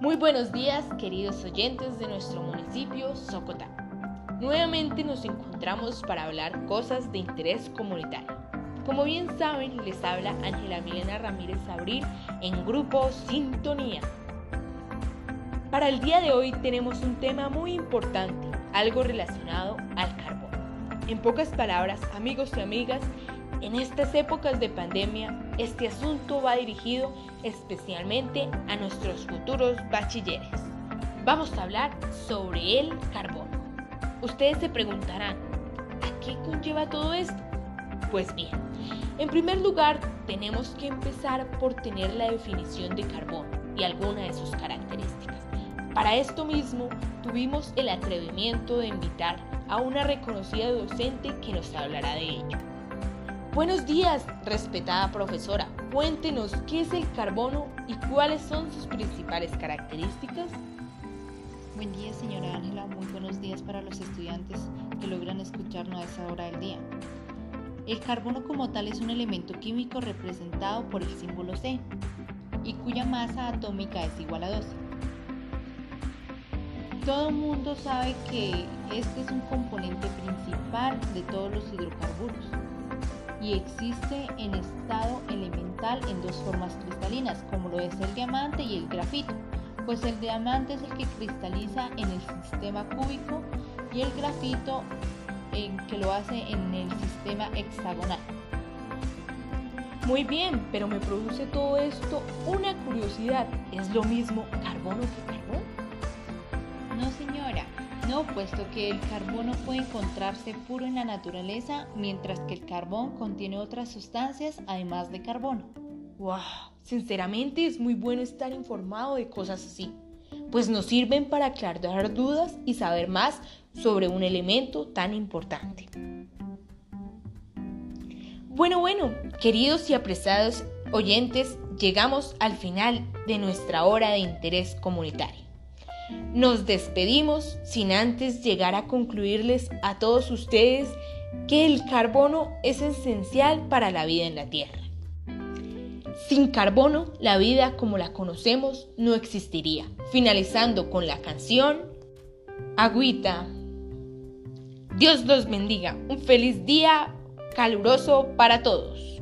Muy buenos días, queridos oyentes de nuestro municipio Socotá. Nuevamente nos encontramos para hablar cosas de interés comunitario. Como bien saben, les habla Ángela Milena Ramírez Abril en Grupo Sintonía. Para el día de hoy tenemos un tema muy importante, algo relacionado al carbón. En pocas palabras, amigos y amigas, en estas épocas de pandemia, este asunto va dirigido especialmente a nuestros futuros bachilleres. Vamos a hablar sobre el carbono. Ustedes se preguntarán, ¿a qué conlleva todo esto? Pues bien, en primer lugar tenemos que empezar por tener la definición de carbono y alguna de sus características. Para esto mismo tuvimos el atrevimiento de invitar a una reconocida docente que nos hablará de ello. Buenos días, respetada profesora. Cuéntenos qué es el carbono y cuáles son sus principales características. Buen día, señora Ángela. Muy buenos días para los estudiantes que logran escucharnos a esa hora del día. El carbono como tal es un elemento químico representado por el símbolo C y cuya masa atómica es igual a 12. Todo el mundo sabe que este es un componente principal de todos los hidrocarburos y existe en estado elemental en dos formas cristalinas, como lo es el diamante y el grafito, pues el diamante es el que cristaliza en el sistema cúbico y el grafito en que lo hace en el sistema hexagonal. Muy bien, pero me produce todo esto una curiosidad. ¿Es lo mismo carbono que carbón? No, señora. No, puesto que el carbono puede encontrarse puro en la naturaleza, mientras que el carbón contiene otras sustancias además de carbono. ¡Wow! Sinceramente es muy bueno estar informado de cosas así, pues nos sirven para aclarar dudas y saber más sobre un elemento tan importante. Bueno, bueno, queridos y apreciados oyentes, llegamos al final de nuestra hora de interés comunitario. Nos despedimos sin antes llegar a concluirles a todos ustedes que el carbono es esencial para la vida en la Tierra. Sin carbono, la vida como la conocemos no existiría. Finalizando con la canción Agüita. Dios los bendiga. Un feliz día caluroso para todos.